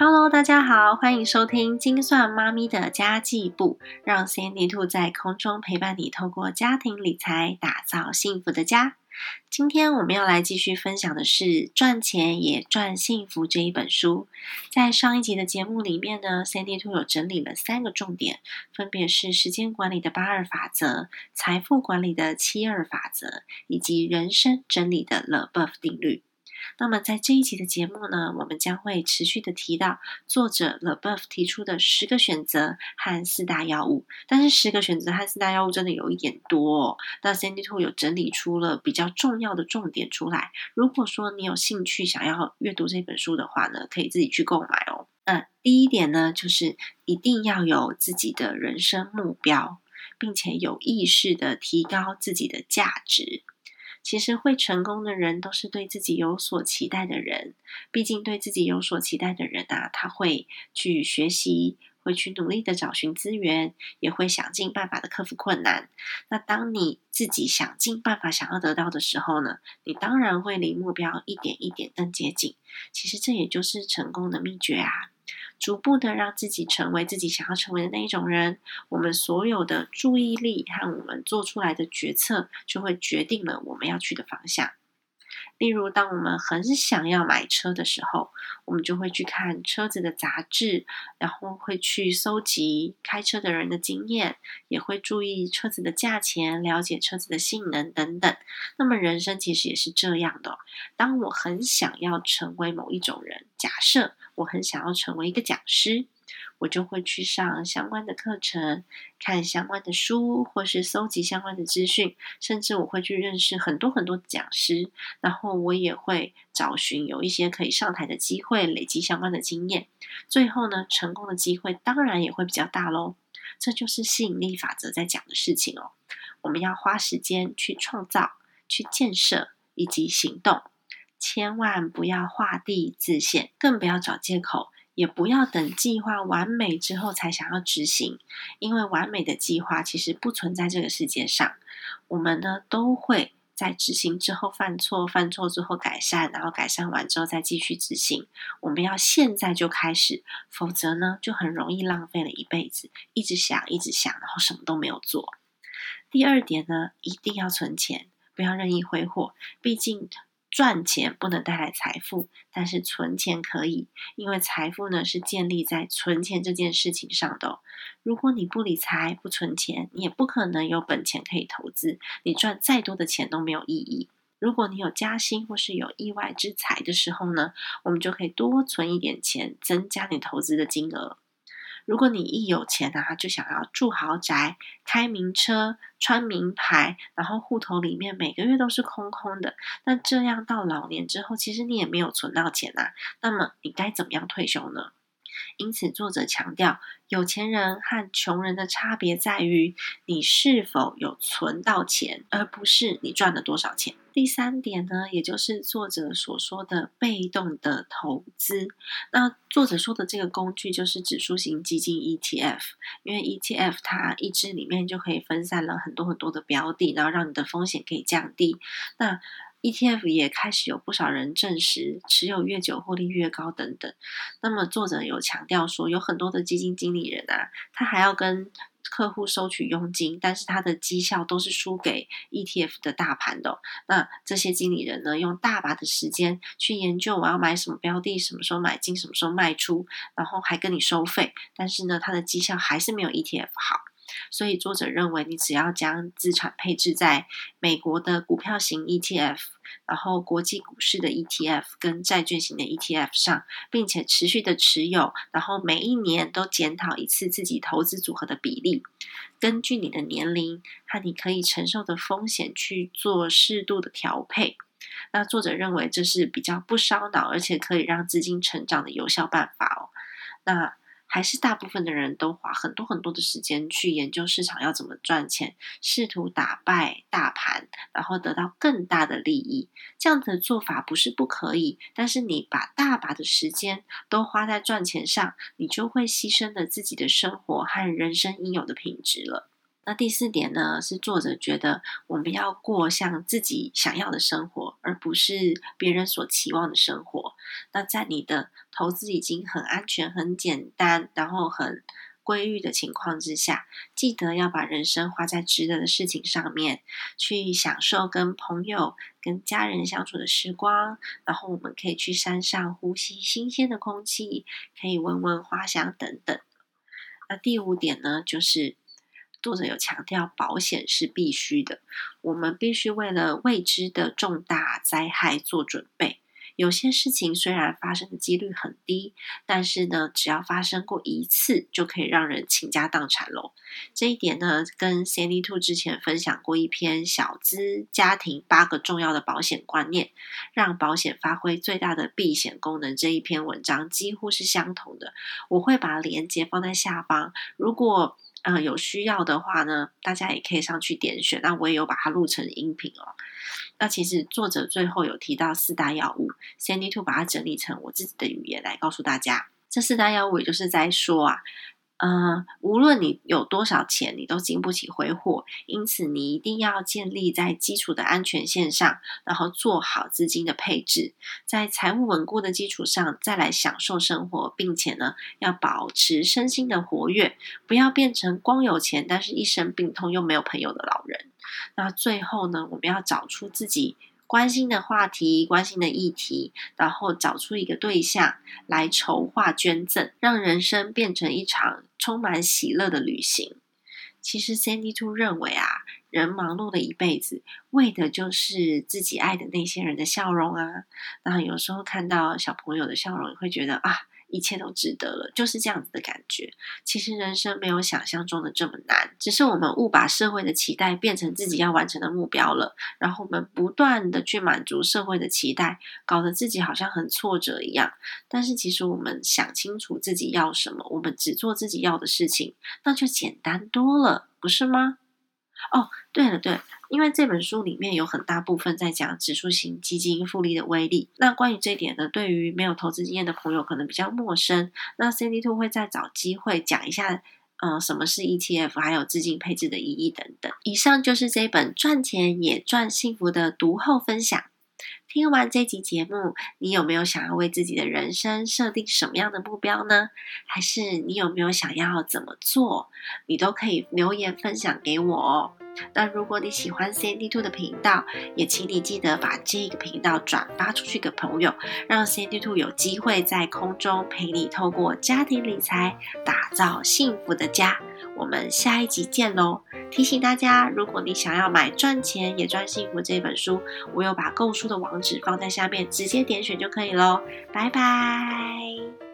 Hello，大家好，欢迎收听精算妈咪的家计部，让 Sandy 兔在空中陪伴你，透过家庭理财打造幸福的家。今天我们要来继续分享的是《赚钱也赚幸福》这一本书。在上一集的节目里面呢，Sandy Two 有整理了三个重点，分别是时间管理的八二法则、财富管理的七二法则，以及人生整理的 The Buff 定律。那么在这一集的节目呢，我们将会持续的提到作者 The Buff 提出的十个选择和四大药物。但是十个选择和四大药物真的有一点多，哦，那 Sandy Two 有整理出了比较重要的重点出来。如果说你有兴趣想要阅读这本书的话呢，可以自己去购买哦。那第一点呢，就是一定要有自己的人生目标，并且有意识的提高自己的价值。其实会成功的人都是对自己有所期待的人。毕竟对自己有所期待的人啊，他会去学习，会去努力的找寻资源，也会想尽办法的克服困难。那当你自己想尽办法想要得到的时候呢，你当然会离目标一点一点更接近。其实这也就是成功的秘诀啊。逐步的让自己成为自己想要成为的那一种人，我们所有的注意力和我们做出来的决策，就会决定了我们要去的方向。例如，当我们很想要买车的时候，我们就会去看车子的杂志，然后会去搜集开车的人的经验，也会注意车子的价钱，了解车子的性能等等。那么，人生其实也是这样的。当我很想要成为某一种人，假设我很想要成为一个讲师。我就会去上相关的课程，看相关的书，或是搜集相关的资讯，甚至我会去认识很多很多讲师，然后我也会找寻有一些可以上台的机会，累积相关的经验。最后呢，成功的机会当然也会比较大喽。这就是吸引力法则在讲的事情哦。我们要花时间去创造、去建设以及行动，千万不要画地自限，更不要找借口。也不要等计划完美之后才想要执行，因为完美的计划其实不存在这个世界上。我们呢都会在执行之后犯错，犯错之后改善，然后改善完之后再继续执行。我们要现在就开始，否则呢就很容易浪费了一辈子，一直想，一直想，然后什么都没有做。第二点呢，一定要存钱，不要任意挥霍，毕竟。赚钱不能带来财富，但是存钱可以，因为财富呢是建立在存钱这件事情上的。如果你不理财、不存钱，你也不可能有本钱可以投资。你赚再多的钱都没有意义。如果你有加薪或是有意外之财的时候呢，我们就可以多存一点钱，增加你投资的金额。如果你一有钱啊，就想要住豪宅、开名车、穿名牌，然后户头里面每个月都是空空的，那这样到老年之后，其实你也没有存到钱呐。那么你该怎么样退休呢？因此，作者强调，有钱人和穷人的差别在于你是否有存到钱，而不是你赚了多少钱。第三点呢，也就是作者所说的被动的投资。那作者说的这个工具就是指数型基金 ETF，因为 ETF 它一支里面就可以分散了很多很多的标的，然后让你的风险可以降低。那 ETF 也开始有不少人证实，持有越久获利越高等等。那么作者有强调说，有很多的基金经理人啊，他还要跟客户收取佣金，但是他的绩效都是输给 ETF 的大盘的。那这些经理人呢，用大把的时间去研究我要买什么标的，什么时候买进，什么时候卖出，然后还跟你收费，但是呢，他的绩效还是没有 ETF 好。所以作者认为，你只要将资产配置在美国的股票型 ETF，然后国际股市的 ETF 跟债券型的 ETF 上，并且持续的持有，然后每一年都检讨一次自己投资组合的比例，根据你的年龄和你可以承受的风险去做适度的调配。那作者认为这是比较不烧脑，而且可以让资金成长的有效办法哦。那。还是大部分的人都花很多很多的时间去研究市场要怎么赚钱，试图打败大盘，然后得到更大的利益。这样的做法不是不可以，但是你把大把的时间都花在赚钱上，你就会牺牲了自己的生活和人生应有的品质了。那第四点呢，是作者觉得我们要过像自己想要的生活，而不是别人所期望的生活。那在你的投资已经很安全、很简单，然后很。规律的情况之下，记得要把人生花在值得的事情上面，去享受跟朋友、跟家人相处的时光。然后我们可以去山上呼吸新鲜的空气，可以闻闻花香等等。那第五点呢，就是作者有强调，保险是必须的，我们必须为了未知的重大灾害做准备。有些事情虽然发生的几率很低，但是呢，只要发生过一次，就可以让人倾家荡产喽。这一点呢，跟 Sandy Two 之前分享过一篇小资家庭八个重要的保险观念，让保险发挥最大的避险功能这一篇文章几乎是相同的。我会把链接放在下方，如果呃有需要的话呢，大家也可以上去点选。那我也有把它录成音频哦。那其实作者最后有提到四大药物，Sandy Two 把它整理成我自己的语言来告诉大家。这四大药物也就是在说啊，呃，无论你有多少钱，你都经不起挥霍，因此你一定要建立在基础的安全线上，然后做好资金的配置，在财务稳固的基础上再来享受生活，并且呢，要保持身心的活跃，不要变成光有钱但是一身病痛又没有朋友的老人。那最后呢，我们要找出自己关心的话题、关心的议题，然后找出一个对象来筹划捐赠，让人生变成一场充满喜乐的旅行。其实，Sandy Two 认为啊，人忙碌的一辈子，为的就是自己爱的那些人的笑容啊。那有时候看到小朋友的笑容，也会觉得啊。一切都值得了，就是这样子的感觉。其实人生没有想象中的这么难，只是我们误把社会的期待变成自己要完成的目标了。然后我们不断的去满足社会的期待，搞得自己好像很挫折一样。但是其实我们想清楚自己要什么，我们只做自己要的事情，那就简单多了，不是吗？哦，对了，对。因为这本书里面有很大部分在讲指数型基金复利的威力，那关于这一点呢，对于没有投资经验的朋友可能比较陌生。那 C D Two 会再找机会讲一下，嗯，什么是 ETF，还有资金配置的意义等等。以上就是这本赚钱也赚幸福的读后分享。听完这集节目，你有没有想要为自己的人生设定什么样的目标呢？还是你有没有想要怎么做？你都可以留言分享给我哦。那如果你喜欢 CND Two 的频道，也请你记得把这个频道转发出去给朋友，让 CND Two 有机会在空中陪你透过家庭理财打造幸福的家。我们下一集见喽！提醒大家，如果你想要买《赚钱也赚幸福》这本书，我有把购书的网址放在下面，直接点选就可以喽。拜拜。